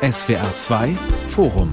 SWR 2 Forum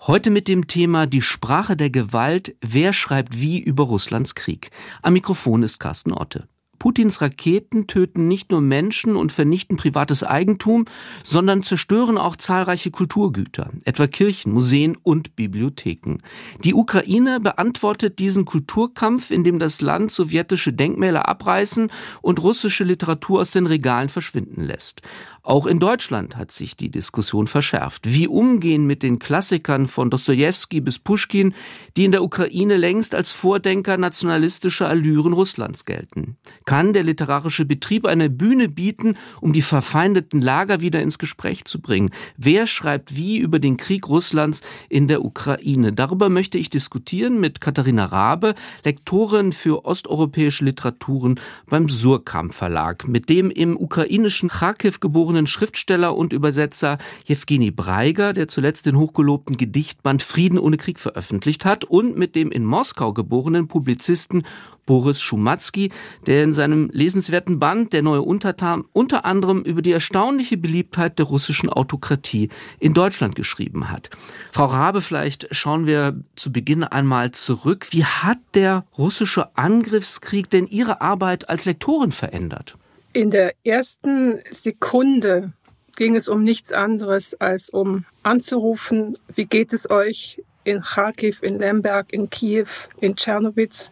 Heute mit dem Thema Die Sprache der Gewalt. Wer schreibt wie über Russlands Krieg? Am Mikrofon ist Carsten Otte. Putins Raketen töten nicht nur Menschen und vernichten privates Eigentum, sondern zerstören auch zahlreiche Kulturgüter, etwa Kirchen, Museen und Bibliotheken. Die Ukraine beantwortet diesen Kulturkampf, indem das Land sowjetische Denkmäler abreißen und russische Literatur aus den Regalen verschwinden lässt. Auch in Deutschland hat sich die Diskussion verschärft. Wie umgehen mit den Klassikern von Dostoevsky bis Puschkin, die in der Ukraine längst als Vordenker nationalistischer Allüren Russlands gelten? Kann der literarische Betrieb eine Bühne bieten, um die verfeindeten Lager wieder ins Gespräch zu bringen? Wer schreibt wie über den Krieg Russlands in der Ukraine? Darüber möchte ich diskutieren mit Katharina Rabe, Lektorin für osteuropäische Literaturen beim Surkamp Verlag, mit dem im ukrainischen Kharkiv geborenen geborenen Schriftsteller und Übersetzer Jewgeni Breiger, der zuletzt den hochgelobten Gedichtband Frieden ohne Krieg veröffentlicht hat, und mit dem in Moskau geborenen Publizisten Boris Schumatzki, der in seinem lesenswerten Band Der neue Untertan unter anderem über die erstaunliche Beliebtheit der russischen Autokratie in Deutschland geschrieben hat. Frau Rabe, vielleicht schauen wir zu Beginn einmal zurück. Wie hat der russische Angriffskrieg denn Ihre Arbeit als Lektorin verändert? In der ersten Sekunde ging es um nichts anderes als um anzurufen, wie geht es euch in Kharkiv, in Lemberg, in Kiew, in Tschernowitz?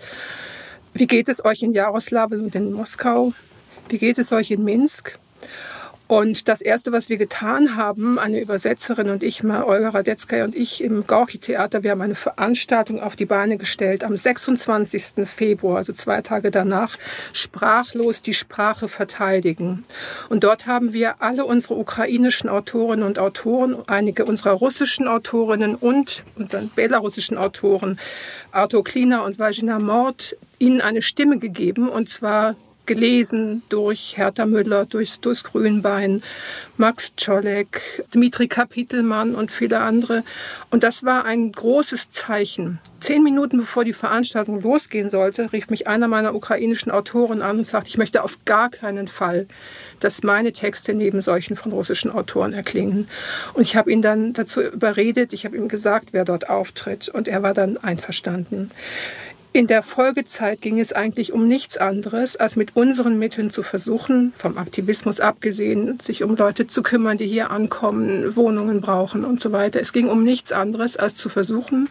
Wie geht es euch in Jaroslawl und in Moskau? Wie geht es euch in Minsk? Und das Erste, was wir getan haben, eine Übersetzerin und ich, mal Olga Radetzky und ich im Gorki-Theater, wir haben eine Veranstaltung auf die Beine gestellt am 26. Februar, also zwei Tage danach, sprachlos die Sprache verteidigen. Und dort haben wir alle unsere ukrainischen Autorinnen und Autoren, einige unserer russischen Autorinnen und unseren belarussischen Autoren, Arthur Kliner und Vagina Mord, ihnen eine Stimme gegeben, und zwar gelesen durch Hertha Müller, durch Dus Grünbein, Max Czolek, Dmitri Kapitelmann und viele andere. Und das war ein großes Zeichen. Zehn Minuten bevor die Veranstaltung losgehen sollte, rief mich einer meiner ukrainischen Autoren an und sagte, ich möchte auf gar keinen Fall, dass meine Texte neben solchen von russischen Autoren erklingen. Und ich habe ihn dann dazu überredet, ich habe ihm gesagt, wer dort auftritt. Und er war dann einverstanden. In der Folgezeit ging es eigentlich um nichts anderes, als mit unseren Mitteln zu versuchen, vom Aktivismus abgesehen, sich um Leute zu kümmern, die hier ankommen, Wohnungen brauchen und so weiter. Es ging um nichts anderes, als zu versuchen,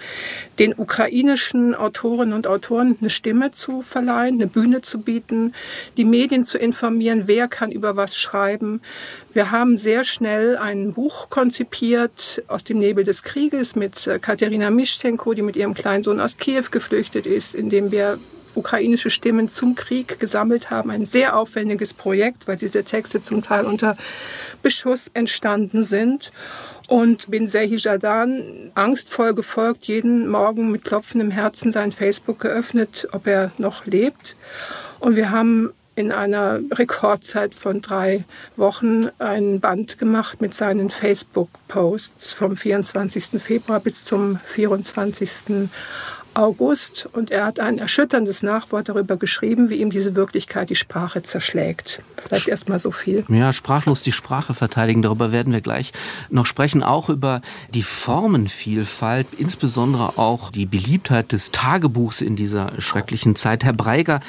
den ukrainischen Autorinnen und Autoren eine Stimme zu verleihen, eine Bühne zu bieten, die Medien zu informieren, wer kann über was schreiben, wir haben sehr schnell ein Buch konzipiert aus dem Nebel des Krieges mit äh, Katerina Mischenko, die mit ihrem kleinen Sohn aus Kiew geflüchtet ist, in dem wir ukrainische Stimmen zum Krieg gesammelt haben. Ein sehr aufwendiges Projekt, weil diese Texte zum Teil unter Beschuss entstanden sind. Und bin Sehi Jadan angstvoll gefolgt, jeden Morgen mit klopfendem Herzen sein Facebook geöffnet, ob er noch lebt. Und wir haben in einer Rekordzeit von drei Wochen ein Band gemacht mit seinen Facebook-Posts vom 24. Februar bis zum 24. August und er hat ein erschütterndes Nachwort darüber geschrieben, wie ihm diese Wirklichkeit die Sprache zerschlägt. Vielleicht erst mal so viel. Ja, sprachlos die Sprache verteidigen, darüber werden wir gleich noch sprechen, auch über die Formenvielfalt, insbesondere auch die Beliebtheit des Tagebuchs in dieser schrecklichen Zeit. Herr Breiger,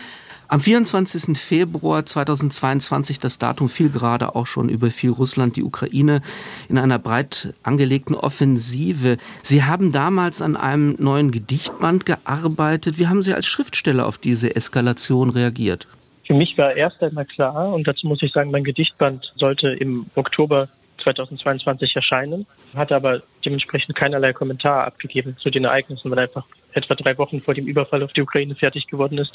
am 24. Februar 2022, das Datum fiel gerade auch schon, überfiel Russland die Ukraine in einer breit angelegten Offensive. Sie haben damals an einem neuen Gedichtband gearbeitet. Wie haben Sie als Schriftsteller auf diese Eskalation reagiert? Für mich war erst einmal klar, und dazu muss ich sagen, mein Gedichtband sollte im Oktober 2022 erscheinen, hatte aber dementsprechend keinerlei Kommentar abgegeben zu den Ereignissen, weil einfach etwa drei Wochen vor dem Überfall auf die Ukraine fertig geworden ist.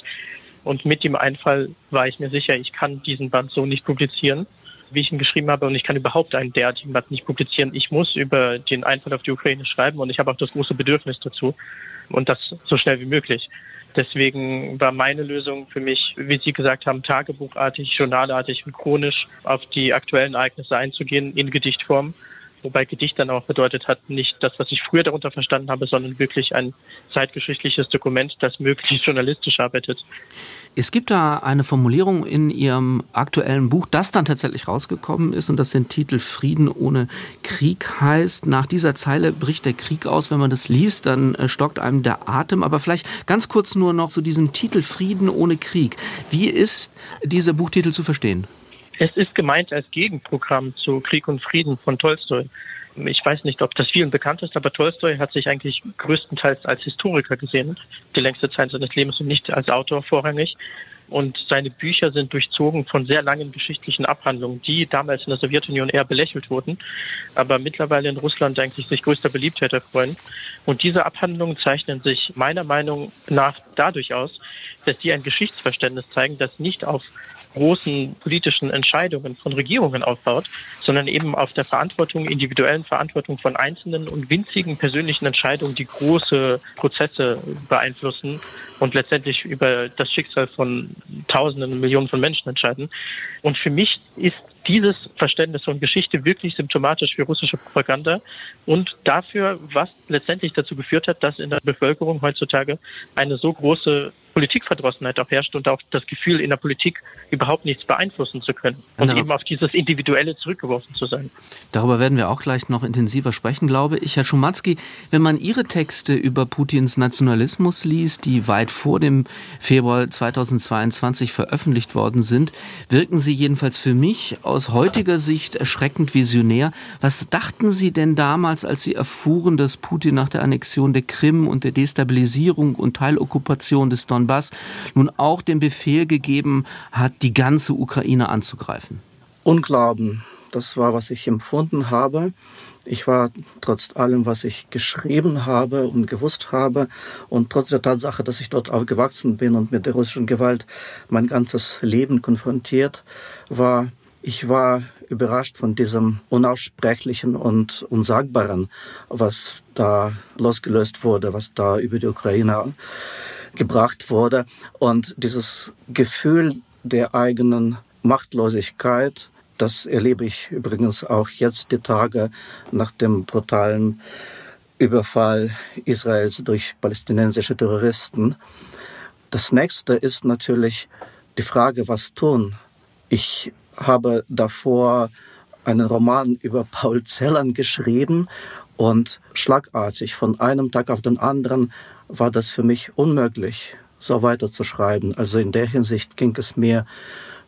Und mit dem Einfall war ich mir sicher, ich kann diesen Band so nicht publizieren, wie ich ihn geschrieben habe. Und ich kann überhaupt einen derartigen Band nicht publizieren. Ich muss über den Einfall auf die Ukraine schreiben und ich habe auch das große Bedürfnis dazu. Und das so schnell wie möglich. Deswegen war meine Lösung für mich, wie Sie gesagt haben, tagebuchartig, journalartig und chronisch auf die aktuellen Ereignisse einzugehen in Gedichtform wobei Gedicht dann auch bedeutet hat, nicht das, was ich früher darunter verstanden habe, sondern wirklich ein zeitgeschichtliches Dokument, das möglichst journalistisch arbeitet. Es gibt da eine Formulierung in Ihrem aktuellen Buch, das dann tatsächlich rausgekommen ist und das den Titel Frieden ohne Krieg heißt. Nach dieser Zeile bricht der Krieg aus. Wenn man das liest, dann äh, stockt einem der Atem. Aber vielleicht ganz kurz nur noch zu diesem Titel Frieden ohne Krieg. Wie ist dieser Buchtitel zu verstehen? Es ist gemeint als Gegenprogramm zu Krieg und Frieden von Tolstoi. Ich weiß nicht, ob das vielen bekannt ist, aber Tolstoi hat sich eigentlich größtenteils als Historiker gesehen, die längste Zeit seines Lebens und nicht als Autor vorrangig. Und seine Bücher sind durchzogen von sehr langen geschichtlichen Abhandlungen, die damals in der Sowjetunion eher belächelt wurden, aber mittlerweile in Russland eigentlich sich größter Beliebtheit erfreuen. Und diese Abhandlungen zeichnen sich meiner Meinung nach dadurch aus, dass sie ein Geschichtsverständnis zeigen, das nicht auf großen politischen Entscheidungen von Regierungen aufbaut, sondern eben auf der Verantwortung, individuellen Verantwortung von Einzelnen und winzigen persönlichen Entscheidungen, die große Prozesse beeinflussen und letztendlich über das Schicksal von Tausenden und Millionen von Menschen entscheiden. Und für mich ist dieses Verständnis von Geschichte wirklich symptomatisch für russische Propaganda und dafür, was letztendlich dazu geführt hat, dass in der Bevölkerung heutzutage eine so große Politikverdrossenheit auch herrscht und auch das Gefühl, in der Politik überhaupt nichts beeinflussen zu können und genau. eben auf dieses Individuelle zurückgeworfen zu sein. Darüber werden wir auch gleich noch intensiver sprechen, glaube ich. Herr Schumatzki, wenn man Ihre Texte über Putins Nationalismus liest, die weit vor dem Februar 2022 veröffentlicht worden sind, wirken sie jedenfalls für mich aus heutiger Sicht erschreckend visionär. Was dachten Sie denn damals, als Sie erfuhren, dass Putin nach der Annexion der Krim und der Destabilisierung und Teilokkupation des Donbass Donbass nun auch den Befehl gegeben hat, die ganze Ukraine anzugreifen? Unglauben, das war, was ich empfunden habe. Ich war trotz allem, was ich geschrieben habe und gewusst habe und trotz der Tatsache, dass ich dort aufgewachsen bin und mit der russischen Gewalt mein ganzes Leben konfrontiert war, ich war überrascht von diesem Unaussprechlichen und Unsagbaren, was da losgelöst wurde, was da über die Ukraine gebracht wurde. Und dieses Gefühl der eigenen Machtlosigkeit, das erlebe ich übrigens auch jetzt die Tage nach dem brutalen Überfall Israels durch palästinensische Terroristen. Das nächste ist natürlich die Frage, was tun. Ich habe davor einen Roman über Paul Celan geschrieben und schlagartig von einem Tag auf den anderen war das für mich unmöglich, so weiterzuschreiben. Also in der Hinsicht ging es mir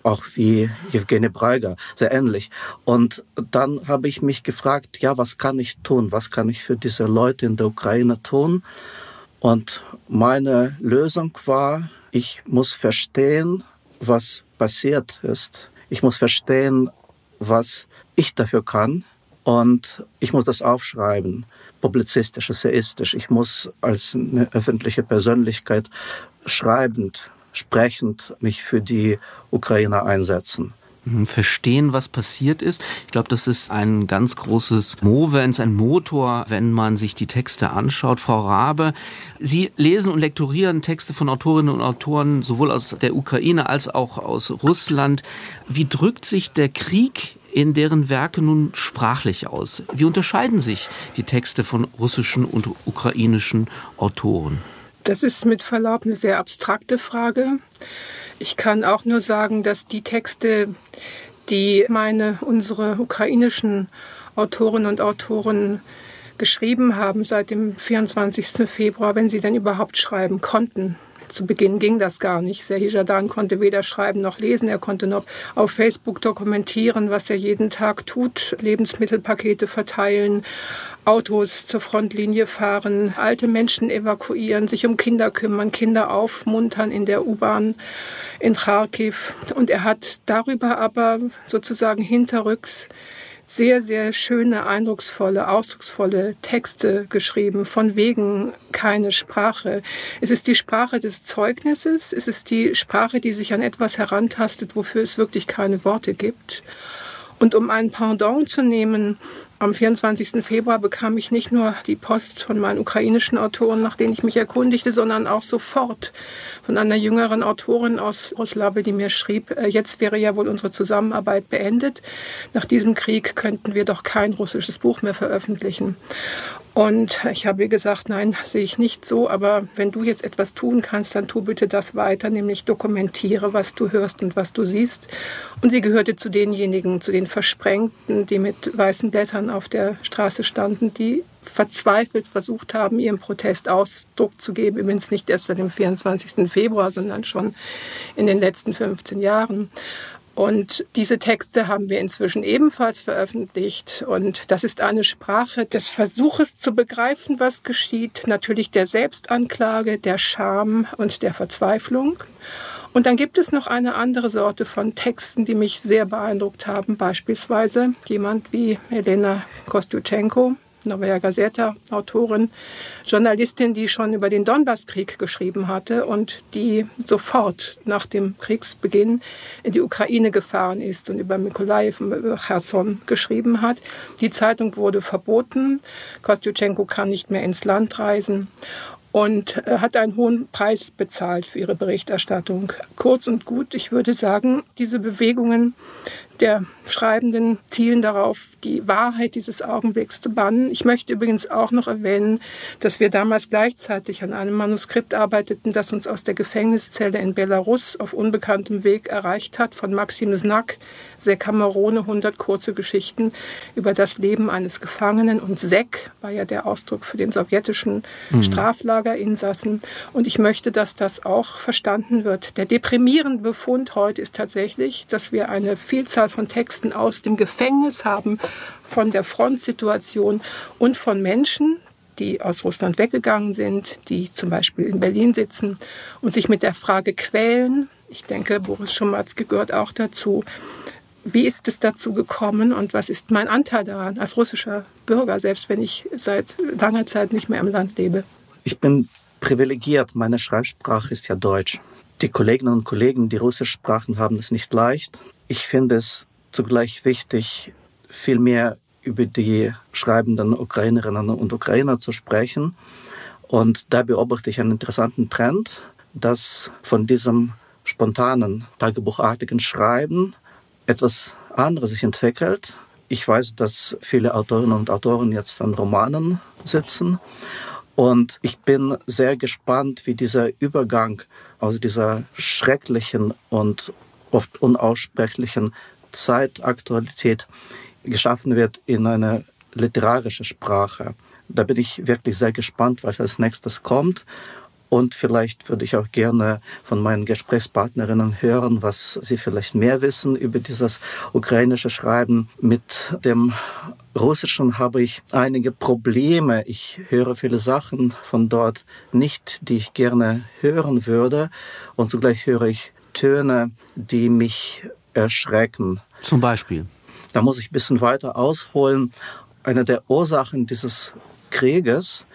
auch wie Evgeny Breiger, sehr ähnlich. Und dann habe ich mich gefragt, ja, was kann ich tun? Was kann ich für diese Leute in der Ukraine tun? Und meine Lösung war, ich muss verstehen, was passiert ist. Ich muss verstehen, was ich dafür kann. Und ich muss das aufschreiben publizistisch, essayistisch. Ich muss als eine öffentliche Persönlichkeit schreibend, sprechend mich für die Ukraine einsetzen mhm, verstehen, was passiert ist. Ich glaube, das ist ein ganz großes Movens, ein Motor, wenn man sich die Texte anschaut. Frau Rabe, Sie lesen und lektorieren Texte von Autorinnen und Autoren sowohl aus der Ukraine als auch aus Russland. Wie drückt sich der Krieg in deren Werke nun sprachlich aus? Wie unterscheiden sich die Texte von russischen und ukrainischen Autoren? Das ist mit Verlaub eine sehr abstrakte Frage. Ich kann auch nur sagen, dass die Texte, die meine, unsere ukrainischen Autorinnen und Autoren geschrieben haben seit dem 24. Februar, wenn sie denn überhaupt schreiben konnten, zu Beginn ging das gar nicht. Serhii Jadan konnte weder schreiben noch lesen. Er konnte noch auf Facebook dokumentieren, was er jeden Tag tut. Lebensmittelpakete verteilen, Autos zur Frontlinie fahren, alte Menschen evakuieren, sich um Kinder kümmern, Kinder aufmuntern in der U-Bahn in Kharkiv. Und er hat darüber aber sozusagen hinterrücks sehr, sehr schöne, eindrucksvolle, ausdrucksvolle Texte geschrieben, von wegen keine Sprache. Es ist die Sprache des Zeugnisses, es ist die Sprache, die sich an etwas herantastet, wofür es wirklich keine Worte gibt. Und um ein Pendant zu nehmen, am 24. Februar bekam ich nicht nur die Post von meinen ukrainischen Autoren, nach denen ich mich erkundigte, sondern auch sofort von einer jüngeren Autorin aus Roslabe, die mir schrieb, äh, jetzt wäre ja wohl unsere Zusammenarbeit beendet. Nach diesem Krieg könnten wir doch kein russisches Buch mehr veröffentlichen. Und ich habe gesagt, nein, sehe ich nicht so, aber wenn du jetzt etwas tun kannst, dann tu bitte das weiter, nämlich dokumentiere, was du hörst und was du siehst. Und sie gehörte zu denjenigen, zu den Versprengten, die mit weißen Blättern auf der Straße standen, die verzweifelt versucht haben, ihrem Protest Ausdruck zu geben. Übrigens nicht erst seit dem 24. Februar, sondern schon in den letzten 15 Jahren. Und diese Texte haben wir inzwischen ebenfalls veröffentlicht. Und das ist eine Sprache des Versuches zu begreifen, was geschieht. Natürlich der Selbstanklage, der Scham und der Verzweiflung. Und dann gibt es noch eine andere Sorte von Texten, die mich sehr beeindruckt haben. Beispielsweise jemand wie Elena Kostjuchenko, Novaya Gazeta, Autorin, Journalistin, die schon über den Donbasskrieg geschrieben hatte und die sofort nach dem Kriegsbeginn in die Ukraine gefahren ist und über Mikolaev über Cherson geschrieben hat. Die Zeitung wurde verboten. Kostjuchenko kann nicht mehr ins Land reisen und äh, hat einen hohen Preis bezahlt für ihre Berichterstattung. Kurz und gut, ich würde sagen, diese Bewegungen der Schreibenden zielen darauf, die Wahrheit dieses Augenblicks zu bannen. Ich möchte übrigens auch noch erwähnen, dass wir damals gleichzeitig an einem Manuskript arbeiteten, das uns aus der Gefängniszelle in Belarus auf unbekanntem Weg erreicht hat, von Maxim Znak, Sekamerone, 100 kurze Geschichten über das Leben eines Gefangenen. Und Sek war ja der Ausdruck für den sowjetischen mhm. Straflagerinsassen. Und ich möchte, dass das auch verstanden wird. Der deprimierende Befund heute ist tatsächlich, dass wir eine Vielzahl Vielzahl von Texten aus dem Gefängnis haben, von der Frontsituation und von Menschen, die aus Russland weggegangen sind, die zum Beispiel in Berlin sitzen und sich mit der Frage quälen. Ich denke, Boris Schumatzke gehört auch dazu. Wie ist es dazu gekommen und was ist mein Anteil daran als russischer Bürger, selbst wenn ich seit langer Zeit nicht mehr im Land lebe? Ich bin privilegiert. Meine Schreibsprache ist ja Deutsch. Die Kolleginnen und Kollegen, die Russisch sprachen, haben es nicht leicht. Ich finde es zugleich wichtig, viel mehr über die schreibenden Ukrainerinnen und Ukrainer zu sprechen. Und da beobachte ich einen interessanten Trend, dass von diesem spontanen, tagebuchartigen Schreiben etwas anderes sich entwickelt. Ich weiß, dass viele Autorinnen und Autoren jetzt an Romanen sitzen. Und ich bin sehr gespannt, wie dieser Übergang aus dieser schrecklichen und oft unaussprechlichen Zeitaktualität geschaffen wird in eine literarische Sprache. Da bin ich wirklich sehr gespannt, was als nächstes kommt. Und vielleicht würde ich auch gerne von meinen Gesprächspartnerinnen hören, was sie vielleicht mehr wissen über dieses ukrainische Schreiben. Mit dem Russischen habe ich einige Probleme. Ich höre viele Sachen von dort nicht, die ich gerne hören würde. Und zugleich höre ich Töne, die mich erschrecken. Zum Beispiel? Da muss ich ein bisschen weiter ausholen. Eine der Ursachen dieses Krieges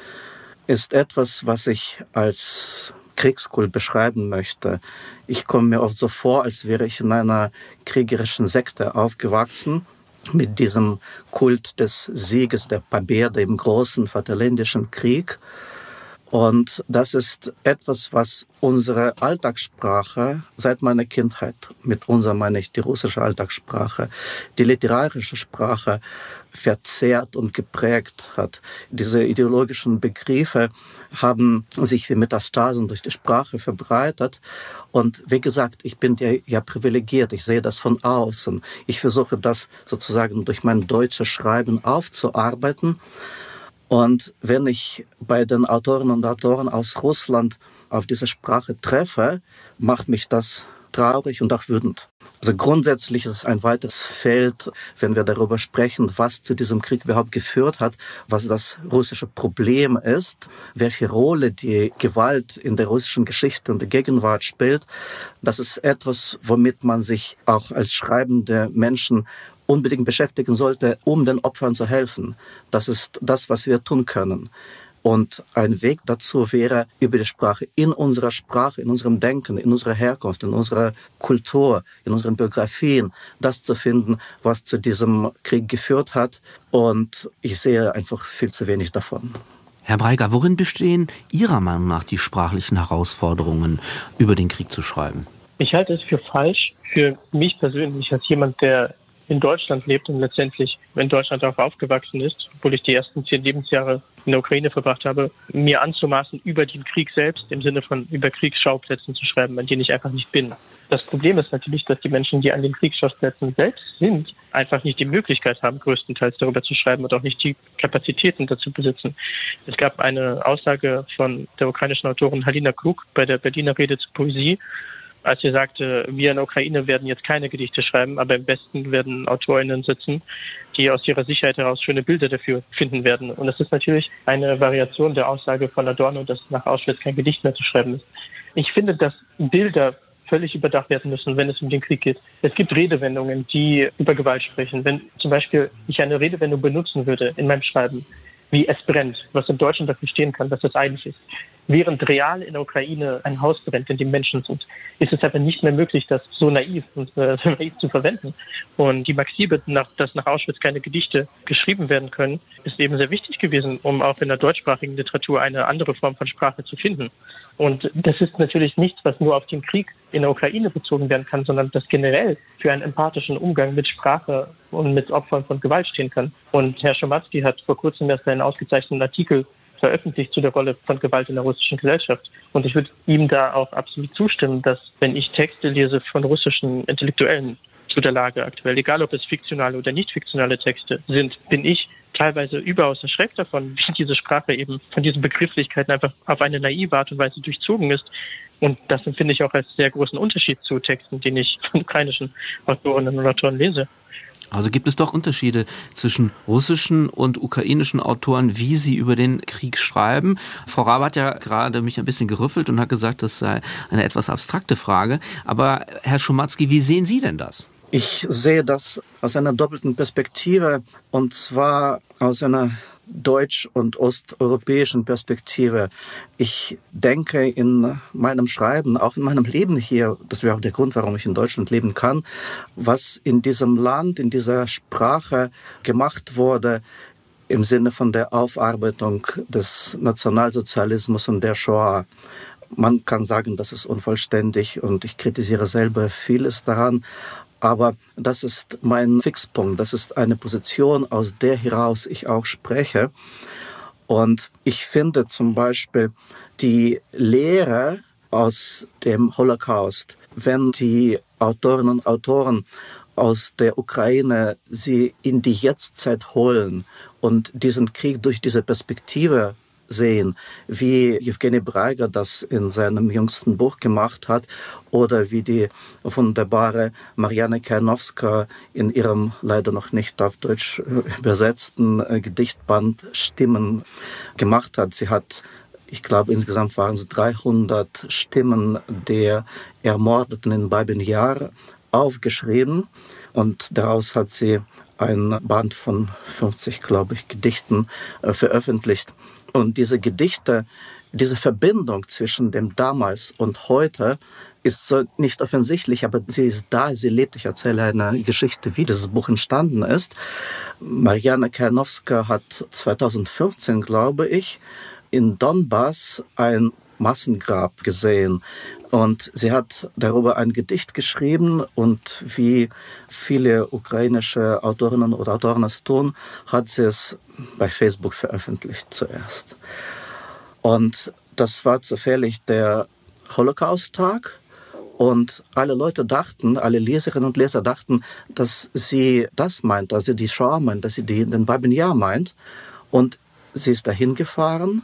ist etwas, was ich als Kriegskult beschreiben möchte. Ich komme mir oft so vor, als wäre ich in einer kriegerischen Sekte aufgewachsen mit diesem Kult des Sieges der Paberde im großen Vaterländischen Krieg. Und das ist etwas, was unsere Alltagssprache seit meiner Kindheit, mit unserer meine ich die russische Alltagssprache, die literarische Sprache verzehrt und geprägt hat. Diese ideologischen Begriffe haben sich wie Metastasen durch die Sprache verbreitet. Und wie gesagt, ich bin ja, ja privilegiert. Ich sehe das von außen. Ich versuche das sozusagen durch mein deutsches Schreiben aufzuarbeiten. Und wenn ich bei den Autoren und Autoren aus Russland auf diese Sprache treffe, macht mich das traurig und auch wütend. Also grundsätzlich ist es ein weites Feld, wenn wir darüber sprechen, was zu diesem Krieg überhaupt geführt hat, was das russische Problem ist, welche Rolle die Gewalt in der russischen Geschichte und der Gegenwart spielt. Das ist etwas, womit man sich auch als schreibende Menschen unbedingt beschäftigen sollte, um den Opfern zu helfen. Das ist das, was wir tun können. Und ein Weg dazu wäre, über die Sprache, in unserer Sprache, in unserem Denken, in unserer Herkunft, in unserer Kultur, in unseren Biografien, das zu finden, was zu diesem Krieg geführt hat. Und ich sehe einfach viel zu wenig davon. Herr Breiger, worin bestehen Ihrer Meinung nach die sprachlichen Herausforderungen, über den Krieg zu schreiben? Ich halte es für falsch, für mich persönlich als jemand, der in Deutschland lebt und letztendlich in Deutschland auch aufgewachsen ist, obwohl ich die ersten zehn Lebensjahre in der Ukraine verbracht habe, mir anzumaßen, über den Krieg selbst im Sinne von über Kriegsschauplätzen zu schreiben, an denen ich einfach nicht bin. Das Problem ist natürlich, dass die Menschen, die an den Kriegsschauplätzen selbst sind, einfach nicht die Möglichkeit haben, größtenteils darüber zu schreiben und auch nicht die Kapazitäten dazu besitzen. Es gab eine Aussage von der ukrainischen Autorin Halina Krug bei der Berliner Rede zur Poesie, als sie sagte, wir in der Ukraine werden jetzt keine Gedichte schreiben, aber im Westen werden AutorInnen sitzen, die aus ihrer Sicherheit heraus schöne Bilder dafür finden werden. Und das ist natürlich eine Variation der Aussage von Adorno, dass nach Auschwitz kein Gedicht mehr zu schreiben ist. Ich finde, dass Bilder völlig überdacht werden müssen, wenn es um den Krieg geht. Es gibt Redewendungen, die über Gewalt sprechen. Wenn zum Beispiel ich eine Redewendung benutzen würde in meinem Schreiben, wie es brennt, was im Deutschen dafür stehen kann, was das eigentlich ist. Während real in der Ukraine ein Haus brennt, in dem Menschen sind, ist es aber nicht mehr möglich, das so naiv und äh, so naiv zu verwenden. Und die Maxime, nach, dass nach Auschwitz keine Gedichte geschrieben werden können, ist eben sehr wichtig gewesen, um auch in der deutschsprachigen Literatur eine andere Form von Sprache zu finden. Und das ist natürlich nichts, was nur auf den Krieg in der Ukraine bezogen werden kann, sondern das generell für einen empathischen Umgang mit Sprache und mit Opfern von Gewalt stehen kann. Und Herr Schumatzki hat vor kurzem erst einen ausgezeichneten Artikel veröffentlicht zu der Rolle von Gewalt in der russischen Gesellschaft. Und ich würde ihm da auch absolut zustimmen, dass wenn ich Texte lese von russischen Intellektuellen zu der Lage aktuell, egal ob es fiktionale oder nicht fiktionale Texte sind, bin ich teilweise überaus erschreckt davon, wie diese Sprache eben von diesen Begrifflichkeiten einfach auf eine naive Art und Weise durchzogen ist. Und das empfinde ich auch als sehr großen Unterschied zu Texten, den ich von ukrainischen Autorinnen und Autoren lese. Also gibt es doch Unterschiede zwischen russischen und ukrainischen Autoren, wie sie über den Krieg schreiben. Frau Rabe hat ja gerade mich ein bisschen gerüffelt und hat gesagt, das sei eine etwas abstrakte Frage. Aber Herr Schumatzki, wie sehen Sie denn das? Ich sehe das aus einer doppelten Perspektive und zwar aus einer deutsch- und osteuropäischen Perspektive. Ich denke in meinem Schreiben, auch in meinem Leben hier, das wäre auch der Grund, warum ich in Deutschland leben kann, was in diesem Land, in dieser Sprache gemacht wurde, im Sinne von der Aufarbeitung des Nationalsozialismus und der Shoah. Man kann sagen, das ist unvollständig und ich kritisiere selber vieles daran. Aber das ist mein Fixpunkt. Das ist eine Position, aus der heraus ich auch spreche. Und ich finde zum Beispiel die Lehre aus dem Holocaust, wenn die Autorinnen und Autoren aus der Ukraine sie in die Jetztzeit holen und diesen Krieg durch diese Perspektive sehen, wie Evgeny Breiger das in seinem jüngsten Buch gemacht hat oder wie die wunderbare Marianne Kernowska in ihrem leider noch nicht auf Deutsch übersetzten äh, Gedichtband Stimmen gemacht hat. Sie hat ich glaube, insgesamt waren es 300 Stimmen der Ermordeten in Babin Yar aufgeschrieben und daraus hat sie ein Band von 50, glaube ich, Gedichten äh, veröffentlicht. Und diese Gedichte, diese Verbindung zwischen dem damals und heute ist so nicht offensichtlich, aber sie ist da, sie lebt. Ich erzähle eine Geschichte, wie dieses Buch entstanden ist. Mariana Kernowska hat 2014, glaube ich, in Donbass ein Massengrab gesehen. Und sie hat darüber ein Gedicht geschrieben und wie viele ukrainische Autorinnen oder Autoren es tun, hat sie es bei Facebook veröffentlicht zuerst. Und das war zufällig der Holocaust-Tag. Und alle Leute dachten, alle Leserinnen und Leser dachten, dass sie das meint, dass sie die Shoah meint, dass sie die, den Babin Yar meint. Und sie ist dahin gefahren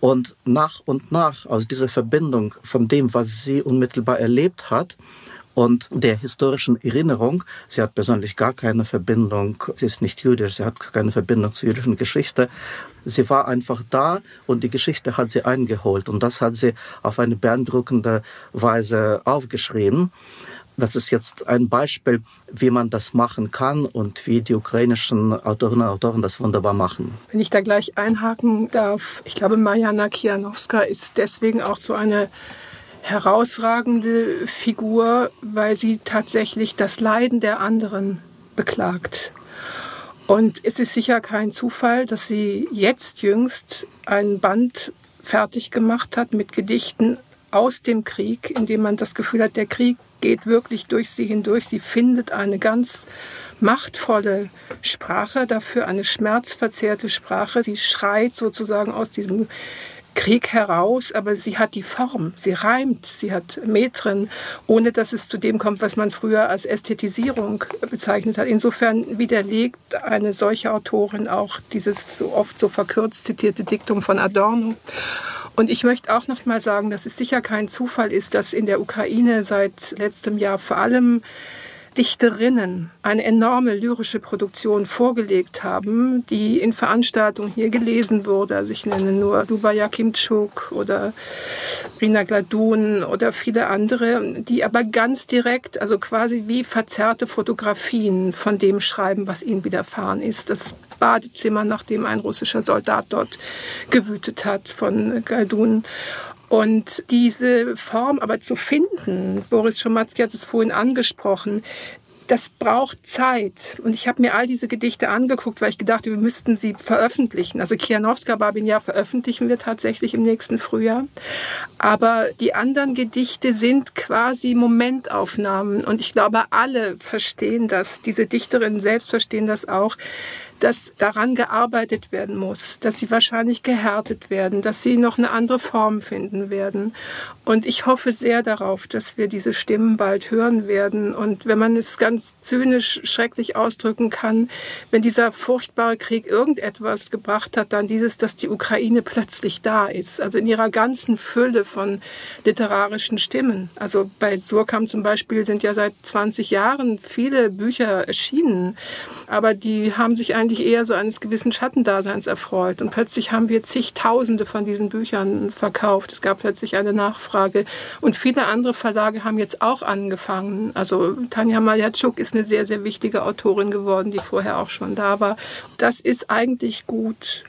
und nach und nach aus dieser Verbindung von dem, was sie unmittelbar erlebt hat, und der historischen Erinnerung. Sie hat persönlich gar keine Verbindung, sie ist nicht jüdisch, sie hat keine Verbindung zur jüdischen Geschichte. Sie war einfach da und die Geschichte hat sie eingeholt und das hat sie auf eine beeindruckende Weise aufgeschrieben. Das ist jetzt ein Beispiel, wie man das machen kann und wie die ukrainischen Autorinnen und Autoren das wunderbar machen. Wenn ich da gleich einhaken darf, ich glaube, Mariana Kianowska ist deswegen auch so eine herausragende Figur, weil sie tatsächlich das Leiden der anderen beklagt. Und es ist sicher kein Zufall, dass sie jetzt jüngst ein Band fertig gemacht hat mit Gedichten aus dem Krieg, in dem man das Gefühl hat, der Krieg geht wirklich durch sie hindurch. Sie findet eine ganz machtvolle Sprache dafür, eine schmerzverzerrte Sprache. Sie schreit sozusagen aus diesem Krieg heraus, aber sie hat die Form, sie reimt, sie hat Metren, ohne dass es zu dem kommt, was man früher als Ästhetisierung bezeichnet hat. Insofern widerlegt eine solche Autorin auch dieses so oft so verkürzt zitierte Diktum von Adorno. Und ich möchte auch noch mal sagen, dass es sicher kein Zufall ist, dass in der Ukraine seit letztem Jahr vor allem Dichterinnen eine enorme lyrische Produktion vorgelegt haben, die in Veranstaltungen hier gelesen wurde. Also ich nenne nur Luba Jakimczuk oder Rina Gladun oder viele andere, die aber ganz direkt, also quasi wie verzerrte Fotografien von dem schreiben, was ihnen widerfahren ist. Das Badezimmer, nachdem ein russischer Soldat dort gewütet hat von Galdun. Und diese Form aber zu finden, Boris Schomatzki hat es vorhin angesprochen, das braucht Zeit. Und ich habe mir all diese Gedichte angeguckt, weil ich gedachte, wir müssten sie veröffentlichen. Also Kianowska Babin ja veröffentlichen wir tatsächlich im nächsten Frühjahr. Aber die anderen Gedichte sind quasi Momentaufnahmen. Und ich glaube, alle verstehen das. Diese Dichterinnen selbst verstehen das auch dass daran gearbeitet werden muss, dass sie wahrscheinlich gehärtet werden, dass sie noch eine andere Form finden werden. Und ich hoffe sehr darauf, dass wir diese Stimmen bald hören werden. Und wenn man es ganz zynisch, schrecklich ausdrücken kann, wenn dieser furchtbare Krieg irgendetwas gebracht hat, dann dieses, dass die Ukraine plötzlich da ist. Also in ihrer ganzen Fülle von literarischen Stimmen. Also bei Surkam zum Beispiel sind ja seit 20 Jahren viele Bücher erschienen. Aber die haben sich ein eigentlich eher so eines gewissen Schattendaseins erfreut. Und plötzlich haben wir zigtausende von diesen Büchern verkauft. Es gab plötzlich eine Nachfrage. Und viele andere Verlage haben jetzt auch angefangen. Also Tanja Maljatschuk ist eine sehr, sehr wichtige Autorin geworden, die vorher auch schon da war. Das ist eigentlich gut.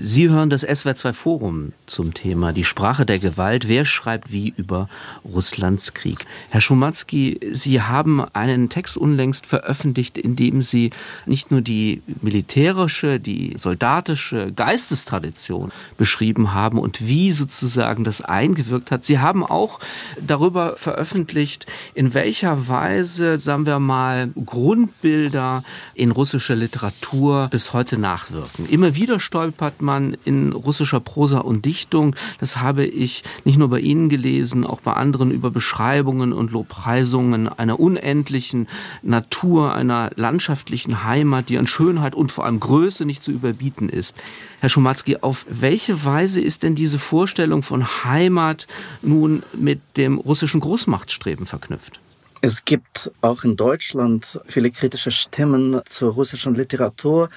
Sie hören das SWR2 Forum zum Thema Die Sprache der Gewalt. Wer schreibt wie über Russlands Krieg? Herr Schumatzki, Sie haben einen Text unlängst veröffentlicht, in dem Sie nicht nur die militärische, die soldatische Geistestradition beschrieben haben und wie sozusagen das eingewirkt hat. Sie haben auch darüber veröffentlicht, in welcher Weise, sagen wir mal, Grundbilder in russischer Literatur bis heute nachwirken. Immer wieder stolpert man man in russischer Prosa und Dichtung, das habe ich nicht nur bei Ihnen gelesen, auch bei anderen über Beschreibungen und Lobpreisungen einer unendlichen Natur, einer landschaftlichen Heimat, die an Schönheit und vor allem Größe nicht zu überbieten ist. Herr Schumatzki, auf welche Weise ist denn diese Vorstellung von Heimat nun mit dem russischen Großmachtstreben verknüpft? Es gibt auch in Deutschland viele kritische Stimmen zur russischen Literatur.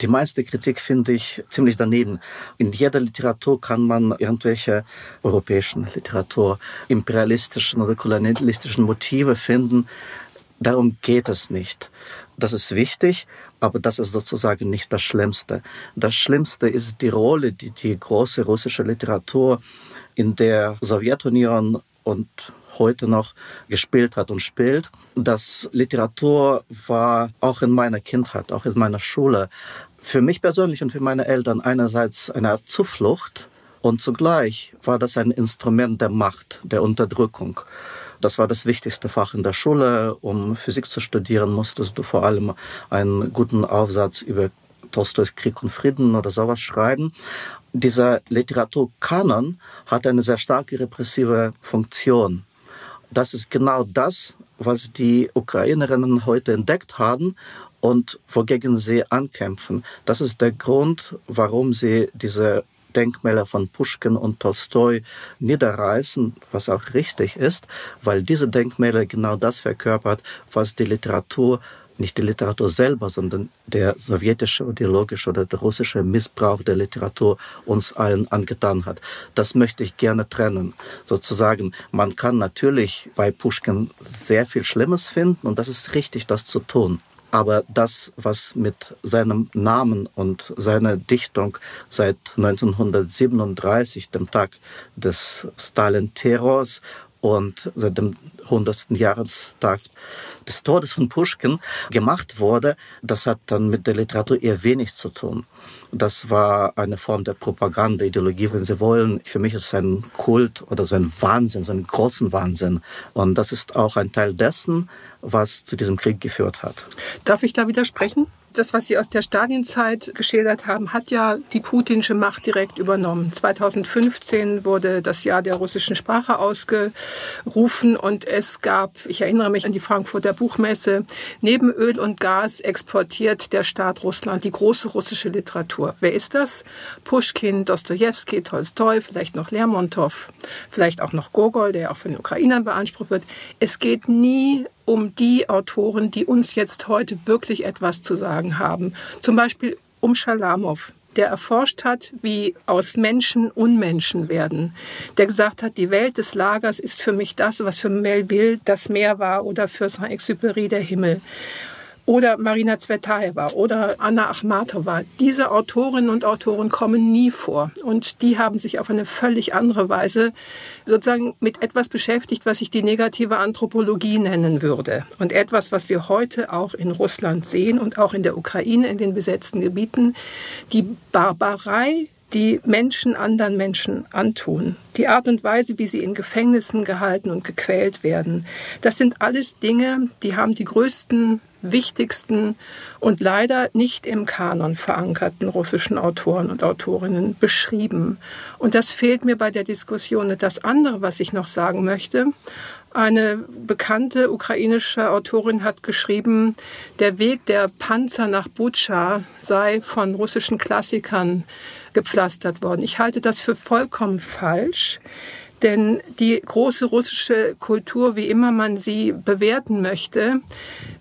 Die meiste Kritik finde ich ziemlich daneben. In jeder Literatur kann man irgendwelche europäischen Literatur, imperialistischen oder kolonialistischen Motive finden. Darum geht es nicht. Das ist wichtig, aber das ist sozusagen nicht das Schlimmste. Das Schlimmste ist die Rolle, die die große russische Literatur in der Sowjetunion und heute noch gespielt hat und spielt. Das Literatur war auch in meiner Kindheit, auch in meiner Schule für mich persönlich und für meine Eltern einerseits eine Art Zuflucht und zugleich war das ein Instrument der Macht, der Unterdrückung. Das war das wichtigste Fach in der Schule. Um Physik zu studieren, musstest du vor allem einen guten Aufsatz über Tolstois Krieg und Frieden oder sowas schreiben. Dieser Literaturkanon hat eine sehr starke repressive Funktion. Das ist genau das, was die Ukrainerinnen heute entdeckt haben und wogegen sie ankämpfen. Das ist der Grund, warum sie diese Denkmäler von Puschkin und Tolstoi niederreißen, was auch richtig ist, weil diese Denkmäler genau das verkörpert, was die Literatur nicht die Literatur selber, sondern der sowjetische ideologische oder der russische Missbrauch der Literatur uns allen angetan hat. Das möchte ich gerne trennen. Sozusagen, man kann natürlich bei Pushkin sehr viel Schlimmes finden und das ist richtig, das zu tun. Aber das, was mit seinem Namen und seiner Dichtung seit 1937, dem Tag des Stalin-Terrors und seit dem 100. Jahrestag des Todes von Pushkin gemacht wurde, das hat dann mit der Literatur eher wenig zu tun. Das war eine Form der Propaganda, Ideologie, wenn Sie wollen. Für mich ist es ein Kult oder so ein Wahnsinn, so ein großen Wahnsinn. Und das ist auch ein Teil dessen, was zu diesem Krieg geführt hat. Darf ich da widersprechen? Das, was Sie aus der Stalinzeit geschildert haben, hat ja die putinsche Macht direkt übernommen. 2015 wurde das Jahr der russischen Sprache ausgerufen und es gab, ich erinnere mich an die Frankfurter Buchmesse, neben Öl und Gas exportiert der Staat Russland die große russische Literatur. Wer ist das? Pushkin, Dostoevsky, Tolstoi, vielleicht noch Lermontov, vielleicht auch noch Gogol, der auch von den Ukrainern beansprucht wird. Es geht nie um die Autoren, die uns jetzt heute wirklich etwas zu sagen haben. Zum Beispiel um Schalamow, der erforscht hat, wie aus Menschen Unmenschen werden. Der gesagt hat, die Welt des Lagers ist für mich das, was für Melville das Meer war oder für Saint-Exupéry der Himmel oder Marina Zvetaeva oder Anna Achmatova. Diese Autorinnen und Autoren kommen nie vor. Und die haben sich auf eine völlig andere Weise sozusagen mit etwas beschäftigt, was ich die negative Anthropologie nennen würde. Und etwas, was wir heute auch in Russland sehen und auch in der Ukraine, in den besetzten Gebieten. Die Barbarei die Menschen anderen Menschen antun. Die Art und Weise, wie sie in Gefängnissen gehalten und gequält werden. Das sind alles Dinge, die haben die größten wichtigsten und leider nicht im Kanon verankerten russischen Autoren und Autorinnen beschrieben. Und das fehlt mir bei der Diskussion. Und das andere, was ich noch sagen möchte, eine bekannte ukrainische Autorin hat geschrieben, der Weg der Panzer nach Butscha sei von russischen Klassikern gepflastert worden. Ich halte das für vollkommen falsch. Denn die große russische Kultur, wie immer man sie bewerten möchte,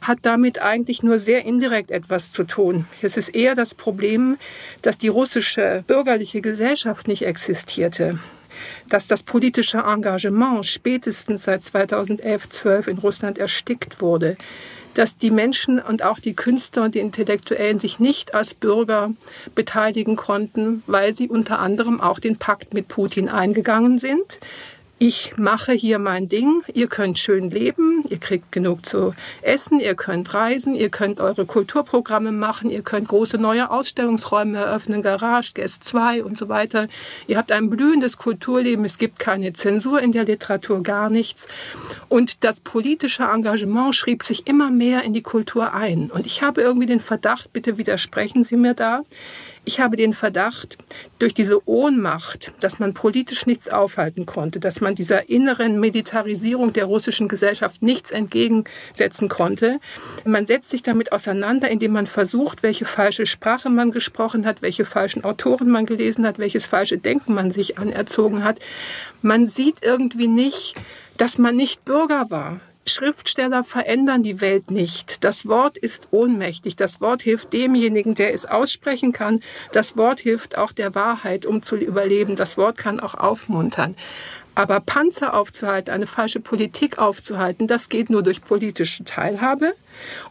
hat damit eigentlich nur sehr indirekt etwas zu tun. Es ist eher das Problem, dass die russische bürgerliche Gesellschaft nicht existierte dass das politische Engagement spätestens seit 2011, 12 in Russland erstickt wurde dass die Menschen und auch die Künstler und die Intellektuellen sich nicht als Bürger beteiligen konnten, weil sie unter anderem auch den Pakt mit Putin eingegangen sind ich mache hier mein Ding, ihr könnt schön leben, ihr kriegt genug zu essen, ihr könnt reisen, ihr könnt eure Kulturprogramme machen, ihr könnt große neue Ausstellungsräume eröffnen, Garage, Guest 2 und so weiter. Ihr habt ein blühendes Kulturleben, es gibt keine Zensur in der Literatur, gar nichts. Und das politische Engagement schrieb sich immer mehr in die Kultur ein. Und ich habe irgendwie den Verdacht, bitte widersprechen Sie mir da, ich habe den Verdacht, durch diese Ohnmacht, dass man politisch nichts aufhalten konnte, dass man dieser inneren Militarisierung der russischen Gesellschaft nichts entgegensetzen konnte, man setzt sich damit auseinander, indem man versucht, welche falsche Sprache man gesprochen hat, welche falschen Autoren man gelesen hat, welches falsche Denken man sich anerzogen hat. Man sieht irgendwie nicht, dass man nicht Bürger war Schriftsteller verändern die Welt nicht. Das Wort ist ohnmächtig. Das Wort hilft demjenigen, der es aussprechen kann. Das Wort hilft auch der Wahrheit, um zu überleben. Das Wort kann auch aufmuntern. Aber Panzer aufzuhalten, eine falsche Politik aufzuhalten, das geht nur durch politische Teilhabe.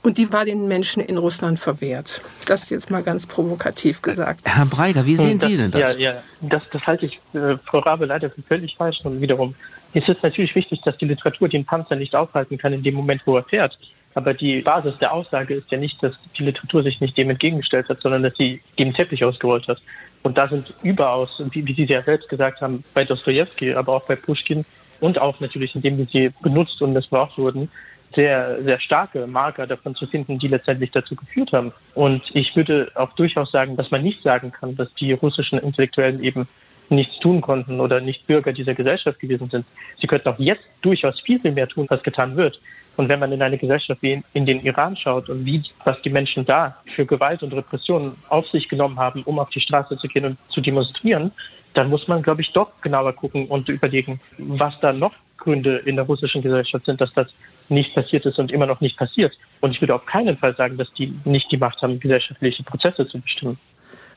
Und die war den Menschen in Russland verwehrt. Das jetzt mal ganz provokativ gesagt. Herr Breiger, wie sehen das, Sie denn das? Ja, ja, das, das halte ich, äh, Frau Rabe, leider für völlig falsch. Und wiederum ist es natürlich wichtig, dass die Literatur den Panzer nicht aufhalten kann in dem Moment, wo er fährt. Aber die Basis der Aussage ist ja nicht, dass die Literatur sich nicht dem entgegengestellt hat, sondern dass sie dem Teppich ausgerollt hat. Und da sind überaus, wie, wie Sie ja selbst gesagt haben, bei Dostoevsky, aber auch bei Pushkin und auch natürlich, indem wir sie benutzt und missbraucht wurden, sehr, sehr starke Marker davon zu finden, die letztendlich dazu geführt haben. Und ich würde auch durchaus sagen, dass man nicht sagen kann, dass die russischen Intellektuellen eben nichts tun konnten oder nicht Bürger dieser Gesellschaft gewesen sind. Sie könnten auch jetzt durchaus viel, viel mehr tun, was getan wird. Und wenn man in eine Gesellschaft wie in, den Iran schaut und wie, was die Menschen da für Gewalt und Repression auf sich genommen haben, um auf die Straße zu gehen und zu demonstrieren, dann muss man, glaube ich, doch genauer gucken und überlegen, was da noch Gründe in der russischen Gesellschaft sind, dass das nicht passiert ist und immer noch nicht passiert. Und ich würde auf keinen Fall sagen, dass die nicht die Macht haben, gesellschaftliche Prozesse zu bestimmen.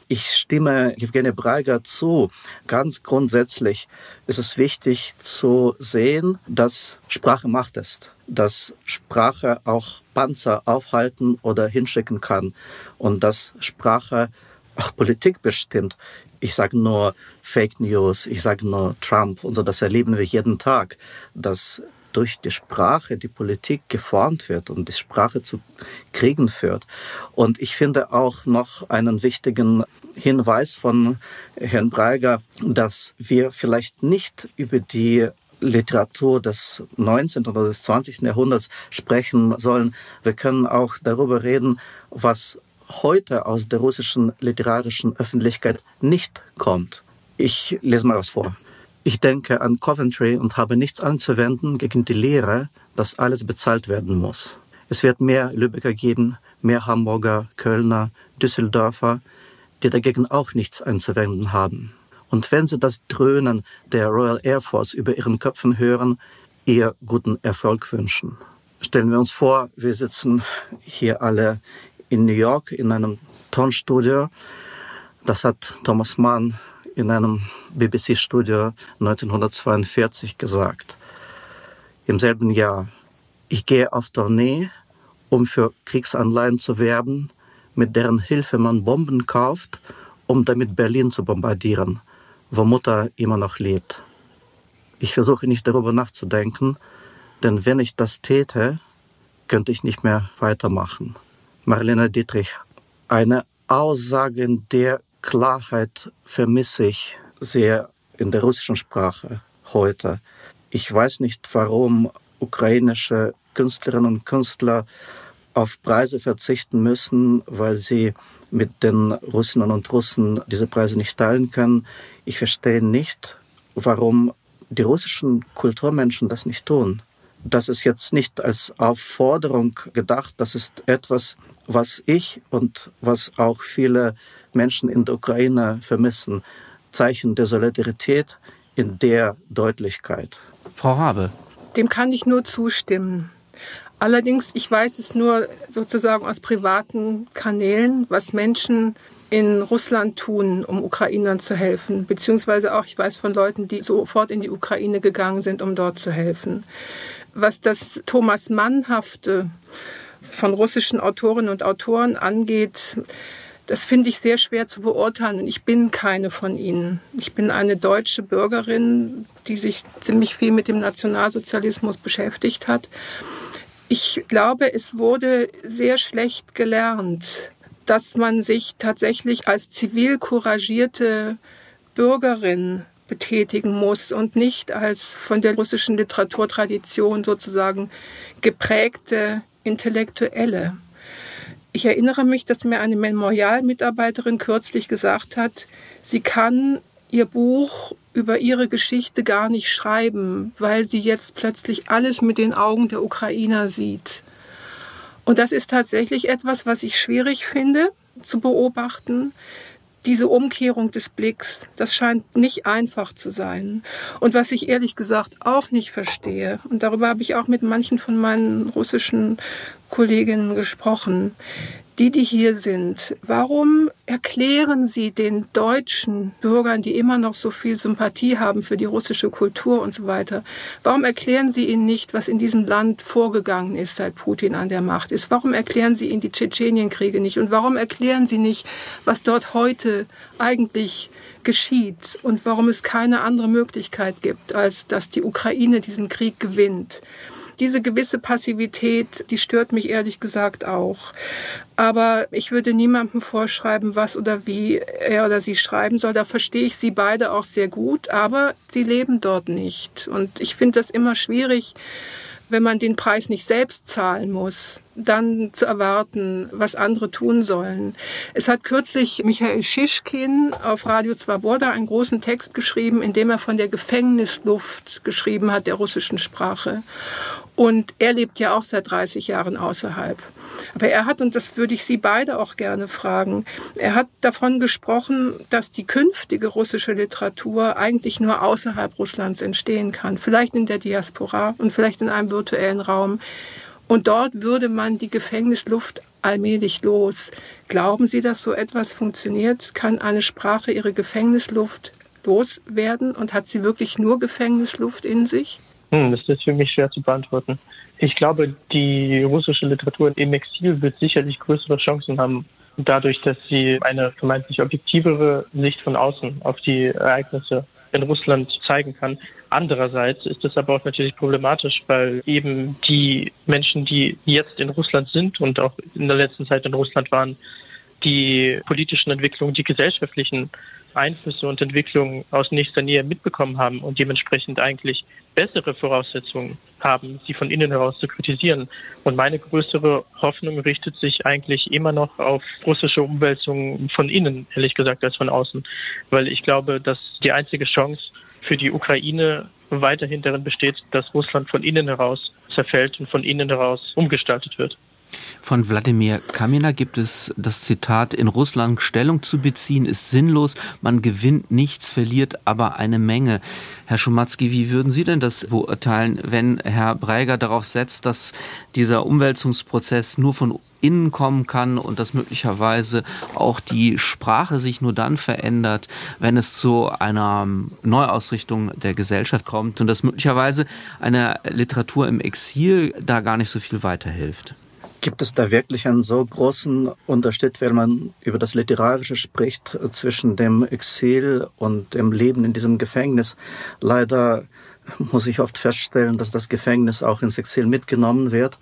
Ich stimme Evgeny Breiger zu. Ganz grundsätzlich ist es wichtig zu sehen, dass Sprache Macht ist, dass Sprache auch Panzer aufhalten oder hinschicken kann und dass Sprache auch Politik bestimmt. Ich sage nur Fake News, ich sage nur Trump und so, das erleben wir jeden Tag, dass durch die Sprache die Politik geformt wird und die Sprache zu Kriegen führt. Und ich finde auch noch einen wichtigen Hinweis von Herrn Breiger, dass wir vielleicht nicht über die Literatur des 19. oder des 20. Jahrhunderts sprechen sollen. Wir können auch darüber reden, was heute aus der russischen literarischen Öffentlichkeit nicht kommt. Ich lese mal was vor. Ich denke an Coventry und habe nichts anzuwenden gegen die Lehre, dass alles bezahlt werden muss. Es wird mehr Lübecker geben, mehr Hamburger, Kölner, Düsseldorfer, die dagegen auch nichts einzuwenden haben. Und wenn sie das Dröhnen der Royal Air Force über ihren Köpfen hören, ihr guten Erfolg wünschen. Stellen wir uns vor, wir sitzen hier alle in New York in einem Tonstudio. Das hat Thomas Mann in einem BBC-Studio 1942 gesagt. Im selben Jahr, ich gehe auf Tournee, um für Kriegsanleihen zu werben, mit deren Hilfe man Bomben kauft, um damit Berlin zu bombardieren, wo Mutter immer noch lebt. Ich versuche nicht darüber nachzudenken, denn wenn ich das täte, könnte ich nicht mehr weitermachen. Marlene Dietrich, eine Aussage, in der Klarheit vermisse ich sehr in der russischen Sprache heute. Ich weiß nicht, warum ukrainische Künstlerinnen und Künstler auf Preise verzichten müssen, weil sie mit den Russinnen und Russen diese Preise nicht teilen können. Ich verstehe nicht, warum die russischen Kulturmenschen das nicht tun. Das ist jetzt nicht als Aufforderung gedacht, das ist etwas, was ich und was auch viele Menschen in der Ukraine vermissen. Zeichen der Solidarität in der Deutlichkeit. Frau Rabe. Dem kann ich nur zustimmen. Allerdings, ich weiß es nur sozusagen aus privaten Kanälen, was Menschen in Russland tun, um Ukrainern zu helfen. Beziehungsweise auch, ich weiß von Leuten, die sofort in die Ukraine gegangen sind, um dort zu helfen. Was das Thomas Mannhafte von russischen Autorinnen und Autoren angeht, das finde ich sehr schwer zu beurteilen ich bin keine von ihnen. Ich bin eine deutsche Bürgerin, die sich ziemlich viel mit dem Nationalsozialismus beschäftigt hat. Ich glaube, es wurde sehr schlecht gelernt, dass man sich tatsächlich als zivil couragierte Bürgerin betätigen muss und nicht als von der russischen Literaturtradition sozusagen geprägte Intellektuelle. Ich erinnere mich, dass mir eine Memorialmitarbeiterin kürzlich gesagt hat, sie kann ihr Buch über ihre Geschichte gar nicht schreiben, weil sie jetzt plötzlich alles mit den Augen der Ukrainer sieht. Und das ist tatsächlich etwas, was ich schwierig finde zu beobachten, diese Umkehrung des Blicks, das scheint nicht einfach zu sein. Und was ich ehrlich gesagt auch nicht verstehe, und darüber habe ich auch mit manchen von meinen russischen Kolleginnen gesprochen, die, die hier sind, warum erklären Sie den deutschen Bürgern, die immer noch so viel Sympathie haben für die russische Kultur und so weiter, warum erklären Sie ihnen nicht, was in diesem Land vorgegangen ist, seit Putin an der Macht ist? Warum erklären Sie ihnen die Tschetschenienkriege nicht? Und warum erklären Sie nicht, was dort heute eigentlich geschieht und warum es keine andere Möglichkeit gibt, als dass die Ukraine diesen Krieg gewinnt? Diese gewisse Passivität, die stört mich ehrlich gesagt auch. Aber ich würde niemandem vorschreiben, was oder wie er oder sie schreiben soll. Da verstehe ich sie beide auch sehr gut, aber sie leben dort nicht. Und ich finde das immer schwierig, wenn man den Preis nicht selbst zahlen muss, dann zu erwarten, was andere tun sollen. Es hat kürzlich Michael Schischkin auf Radio Zwaboda einen großen Text geschrieben, in dem er von der Gefängnisluft geschrieben hat, der russischen Sprache. Und er lebt ja auch seit 30 Jahren außerhalb. Aber er hat, und das würde ich Sie beide auch gerne fragen, er hat davon gesprochen, dass die künftige russische Literatur eigentlich nur außerhalb Russlands entstehen kann. Vielleicht in der Diaspora und vielleicht in einem virtuellen Raum. Und dort würde man die Gefängnisluft allmählich los. Glauben Sie, dass so etwas funktioniert? Kann eine Sprache ihre Gefängnisluft loswerden und hat sie wirklich nur Gefängnisluft in sich? Hm, das ist für mich schwer zu beantworten. Ich glaube, die russische Literatur im Exil wird sicherlich größere Chancen haben, dadurch, dass sie eine vermeintlich objektivere Sicht von außen auf die Ereignisse in Russland zeigen kann. Andererseits ist es aber auch natürlich problematisch, weil eben die Menschen, die jetzt in Russland sind und auch in der letzten Zeit in Russland waren, die politischen Entwicklungen, die gesellschaftlichen Einflüsse und Entwicklungen aus nächster Nähe mitbekommen haben und dementsprechend eigentlich bessere Voraussetzungen haben, sie von innen heraus zu kritisieren. Und meine größere Hoffnung richtet sich eigentlich immer noch auf russische Umwälzungen von innen, ehrlich gesagt, als von außen. Weil ich glaube, dass die einzige Chance für die Ukraine weiterhin darin besteht, dass Russland von innen heraus zerfällt und von innen heraus umgestaltet wird. Von Wladimir Kamina gibt es das Zitat, in Russland Stellung zu beziehen ist sinnlos, man gewinnt nichts, verliert aber eine Menge. Herr Schumatzki, wie würden Sie denn das beurteilen, wenn Herr Breiger darauf setzt, dass dieser Umwälzungsprozess nur von innen kommen kann und dass möglicherweise auch die Sprache sich nur dann verändert, wenn es zu einer Neuausrichtung der Gesellschaft kommt und dass möglicherweise eine Literatur im Exil da gar nicht so viel weiterhilft? Gibt es da wirklich einen so großen Unterschied, wenn man über das Literarische spricht, zwischen dem Exil und dem Leben in diesem Gefängnis? Leider muss ich oft feststellen, dass das Gefängnis auch ins Exil mitgenommen wird.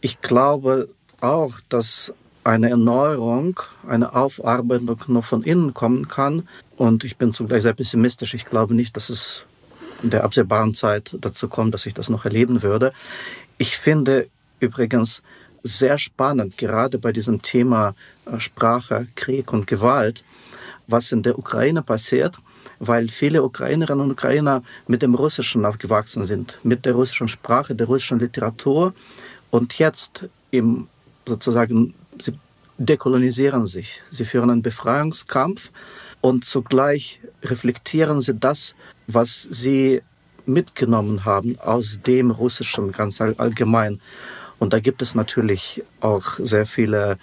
Ich glaube auch, dass eine Erneuerung, eine Aufarbeitung nur von innen kommen kann. Und ich bin zugleich sehr pessimistisch. Ich glaube nicht, dass es in der absehbaren Zeit dazu kommt, dass ich das noch erleben würde. Ich finde übrigens, sehr spannend, gerade bei diesem Thema äh, Sprache, Krieg und Gewalt, was in der Ukraine passiert, weil viele Ukrainerinnen und Ukrainer mit dem Russischen aufgewachsen sind, mit der russischen Sprache, der russischen Literatur und jetzt im sozusagen, sie dekolonisieren sich, sie führen einen Befreiungskampf und zugleich reflektieren sie das, was sie mitgenommen haben aus dem Russischen ganz allgemein. Und da gibt es natürlich auch sehr viele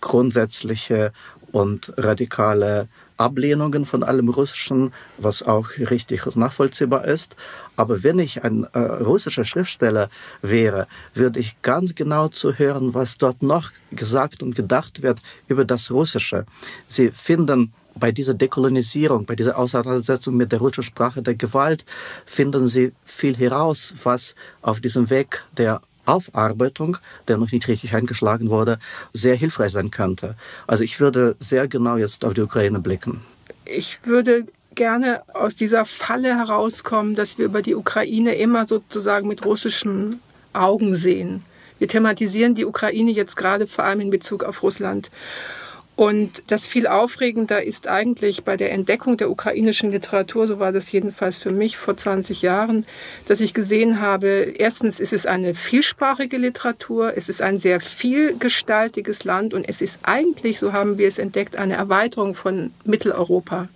grundsätzliche und radikale Ablehnungen von allem Russischen, was auch richtig nachvollziehbar ist. Aber wenn ich ein äh, russischer Schriftsteller wäre, würde ich ganz genau zuhören, was dort noch gesagt und gedacht wird über das Russische. Sie finden bei dieser Dekolonisierung, bei dieser Auseinandersetzung mit der russischen Sprache der Gewalt, finden Sie viel heraus, was auf diesem Weg der Aufarbeitung, der noch nicht richtig eingeschlagen wurde, sehr hilfreich sein könnte. Also ich würde sehr genau jetzt auf die Ukraine blicken. Ich würde gerne aus dieser Falle herauskommen, dass wir über die Ukraine immer sozusagen mit russischen Augen sehen. Wir thematisieren die Ukraine jetzt gerade vor allem in Bezug auf Russland. Und das viel aufregender ist eigentlich bei der Entdeckung der ukrainischen Literatur, so war das jedenfalls für mich vor 20 Jahren, dass ich gesehen habe, erstens ist es eine vielsprachige Literatur, es ist ein sehr vielgestaltiges Land und es ist eigentlich, so haben wir es entdeckt, eine Erweiterung von Mitteleuropa.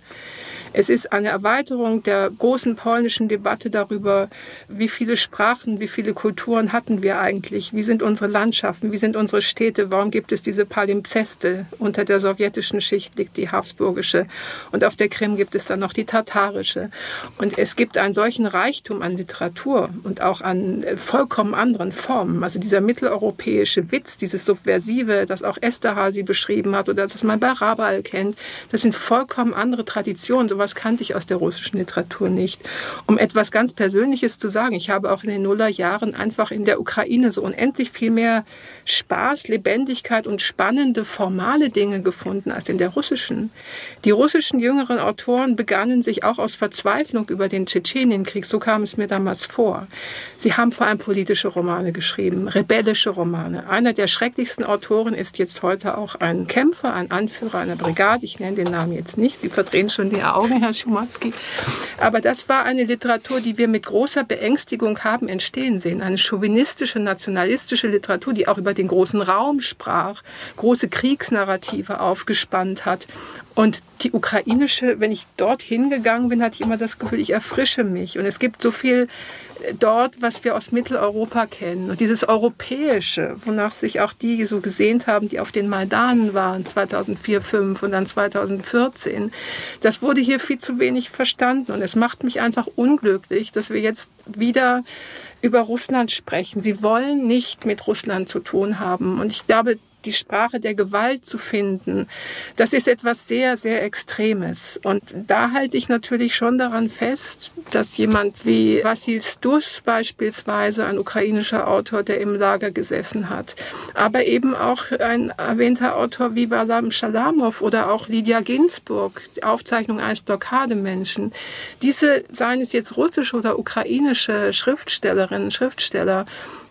Es ist eine Erweiterung der großen polnischen Debatte darüber, wie viele Sprachen, wie viele Kulturen hatten wir eigentlich, wie sind unsere Landschaften, wie sind unsere Städte, warum gibt es diese Palimpseste. Unter der sowjetischen Schicht liegt die habsburgische und auf der Krim gibt es dann noch die tatarische. Und es gibt einen solchen Reichtum an Literatur und auch an vollkommen anderen Formen. Also dieser mitteleuropäische Witz, dieses Subversive, das auch Esterhazy beschrieben hat oder das man bei Rabal kennt, das sind vollkommen andere Traditionen. So sowas kannte ich aus der russischen Literatur nicht. Um etwas ganz Persönliches zu sagen, ich habe auch in den Nullerjahren einfach in der Ukraine so unendlich viel mehr Spaß, Lebendigkeit und spannende formale Dinge gefunden als in der russischen. Die russischen jüngeren Autoren begannen sich auch aus Verzweiflung über den Tschetschenienkrieg, so kam es mir damals vor. Sie haben vor allem politische Romane geschrieben, rebellische Romane. Einer der schrecklichsten Autoren ist jetzt heute auch ein Kämpfer, ein Anführer einer Brigade. Ich nenne den Namen jetzt nicht, Sie verdrehen schon die Augen. Sagen, Herr Schumatzki. Aber das war eine Literatur, die wir mit großer Beängstigung haben entstehen sehen. Eine chauvinistische, nationalistische Literatur, die auch über den großen Raum sprach, große Kriegsnarrative aufgespannt hat. Und die ukrainische, wenn ich dorthin gegangen bin, hatte ich immer das Gefühl, ich erfrische mich. Und es gibt so viel dort, was wir aus Mitteleuropa kennen. Und dieses Europäische, wonach sich auch die so gesehnt haben, die auf den Maidanen waren, 2004, 2005 und dann 2014, das wurde hier viel zu wenig verstanden. Und es macht mich einfach unglücklich, dass wir jetzt wieder über Russland sprechen. Sie wollen nicht mit Russland zu tun haben. Und ich glaube, die Sprache der Gewalt zu finden, das ist etwas sehr, sehr Extremes. Und da halte ich natürlich schon daran fest, dass jemand wie Vasil Stus beispielsweise, ein ukrainischer Autor, der im Lager gesessen hat, aber eben auch ein erwähnter Autor wie Valam Shalamov oder auch Lydia Ginsburg, die Aufzeichnung eines Blockademenschen, diese, seien es jetzt russische oder ukrainische Schriftstellerinnen, Schriftsteller,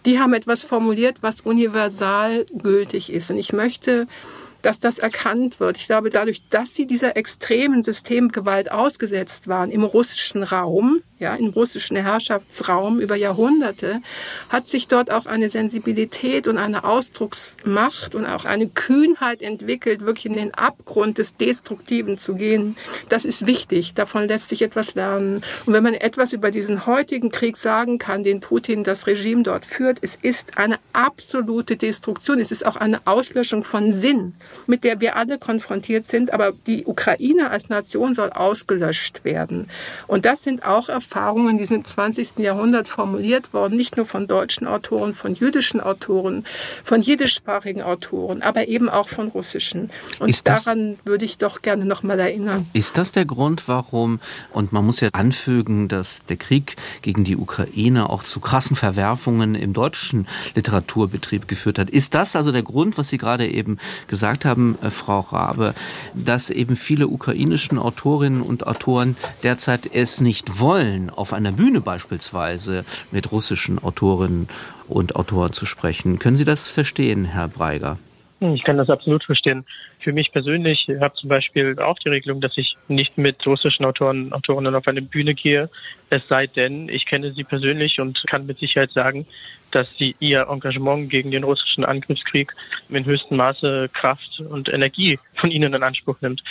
die haben etwas formuliert, was universal gültig ist. Und ich möchte dass das erkannt wird. Ich glaube, dadurch, dass sie dieser extremen Systemgewalt ausgesetzt waren im russischen Raum, ja, im russischen Herrschaftsraum über Jahrhunderte, hat sich dort auch eine Sensibilität und eine Ausdrucksmacht und auch eine Kühnheit entwickelt, wirklich in den Abgrund des Destruktiven zu gehen. Das ist wichtig. Davon lässt sich etwas lernen. Und wenn man etwas über diesen heutigen Krieg sagen kann, den Putin, das Regime dort führt, es ist eine absolute Destruktion. Es ist auch eine Auslöschung von Sinn mit der wir alle konfrontiert sind. Aber die Ukraine als Nation soll ausgelöscht werden. Und das sind auch Erfahrungen, die sind im 20. Jahrhundert formuliert worden, nicht nur von deutschen Autoren, von jüdischen Autoren, von jiddischsprachigen Autoren, aber eben auch von russischen. Und daran würde ich doch gerne noch mal erinnern. Ist das der Grund, warum, und man muss ja anfügen, dass der Krieg gegen die Ukraine auch zu krassen Verwerfungen im deutschen Literaturbetrieb geführt hat. Ist das also der Grund, was Sie gerade eben gesagt gesagt haben, äh, Frau Rabe, dass eben viele ukrainischen Autorinnen und Autoren derzeit es nicht wollen, auf einer Bühne beispielsweise mit russischen Autorinnen und Autoren zu sprechen. Können Sie das verstehen, Herr Breiger? Ich kann das absolut verstehen. Für mich persönlich habe zum Beispiel auch die Regelung, dass ich nicht mit russischen Autoren und Autorinnen auf eine Bühne gehe, es sei denn, ich kenne sie persönlich und kann mit Sicherheit sagen, dass sie ihr Engagement gegen den russischen Angriffskrieg in höchstem Maße Kraft und Energie von ihnen in Anspruch nimmt.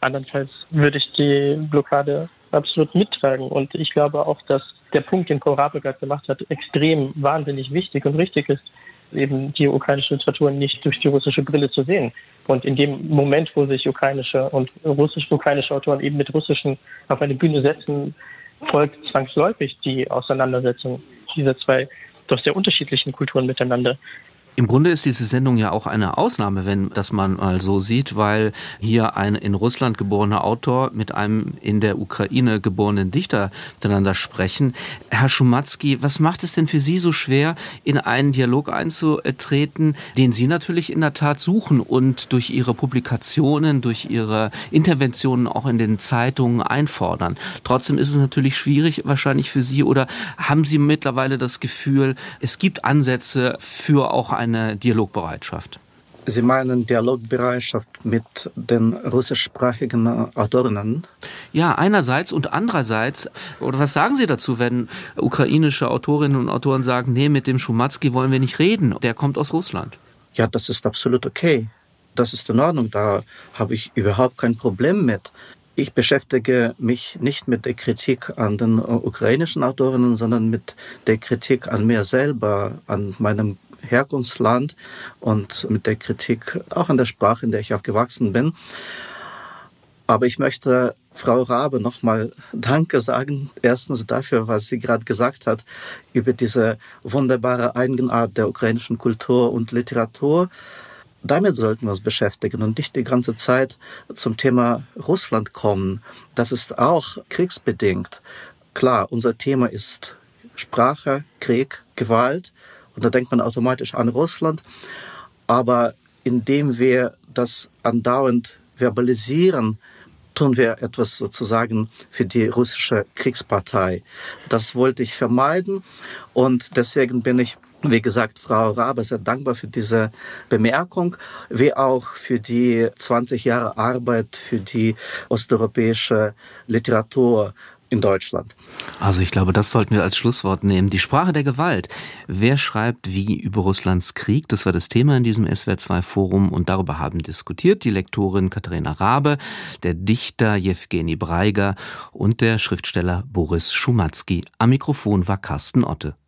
Andernfalls würde ich die Blockade absolut mittragen. Und ich glaube auch, dass der Punkt, den Paul Rabe gerade gemacht hat, extrem wahnsinnig wichtig und richtig ist, eben die ukrainische Literatur nicht durch die russische Brille zu sehen. Und in dem Moment, wo sich ukrainische und russisch-ukrainische Autoren eben mit russischen auf eine Bühne setzen, folgt zwangsläufig die Auseinandersetzung dieser zwei doch sehr unterschiedlichen Kulturen miteinander. Im Grunde ist diese Sendung ja auch eine Ausnahme, wenn das man mal so sieht, weil hier ein in Russland geborener Autor mit einem in der Ukraine geborenen Dichter miteinander sprechen. Herr Schumatzki, was macht es denn für Sie so schwer, in einen Dialog einzutreten, den Sie natürlich in der Tat suchen und durch Ihre Publikationen, durch Ihre Interventionen auch in den Zeitungen einfordern? Trotzdem ist es natürlich schwierig wahrscheinlich für Sie oder haben Sie mittlerweile das Gefühl, es gibt Ansätze für auch ein eine Dialogbereitschaft. Sie meinen Dialogbereitschaft mit den russischsprachigen Autorinnen? Ja, einerseits und andererseits, oder was sagen Sie dazu, wenn ukrainische Autorinnen und Autoren sagen, nee, mit dem Schumatzki wollen wir nicht reden, der kommt aus Russland? Ja, das ist absolut okay. Das ist in Ordnung, da habe ich überhaupt kein Problem mit. Ich beschäftige mich nicht mit der Kritik an den ukrainischen Autorinnen, sondern mit der Kritik an mir selber, an meinem Herkunftsland und mit der Kritik auch an der Sprache, in der ich aufgewachsen bin. Aber ich möchte Frau Rabe nochmal Danke sagen. Erstens dafür, was sie gerade gesagt hat, über diese wunderbare Eigenart der ukrainischen Kultur und Literatur. Damit sollten wir uns beschäftigen und nicht die ganze Zeit zum Thema Russland kommen. Das ist auch kriegsbedingt. Klar, unser Thema ist Sprache, Krieg, Gewalt. Und da denkt man automatisch an Russland. Aber indem wir das andauernd verbalisieren, tun wir etwas sozusagen für die russische Kriegspartei. Das wollte ich vermeiden und deswegen bin ich wie gesagt, Frau Rabe sehr dankbar für diese Bemerkung, wie auch für die 20 Jahre Arbeit für die osteuropäische Literatur in Deutschland. Also ich glaube, das sollten wir als Schlusswort nehmen. Die Sprache der Gewalt. Wer schreibt wie über Russlands Krieg? Das war das Thema in diesem SWR2-Forum und darüber haben diskutiert die Lektorin Katharina Rabe, der Dichter Jewgeni Breiger und der Schriftsteller Boris Schumatzki. Am Mikrofon war Carsten Otte.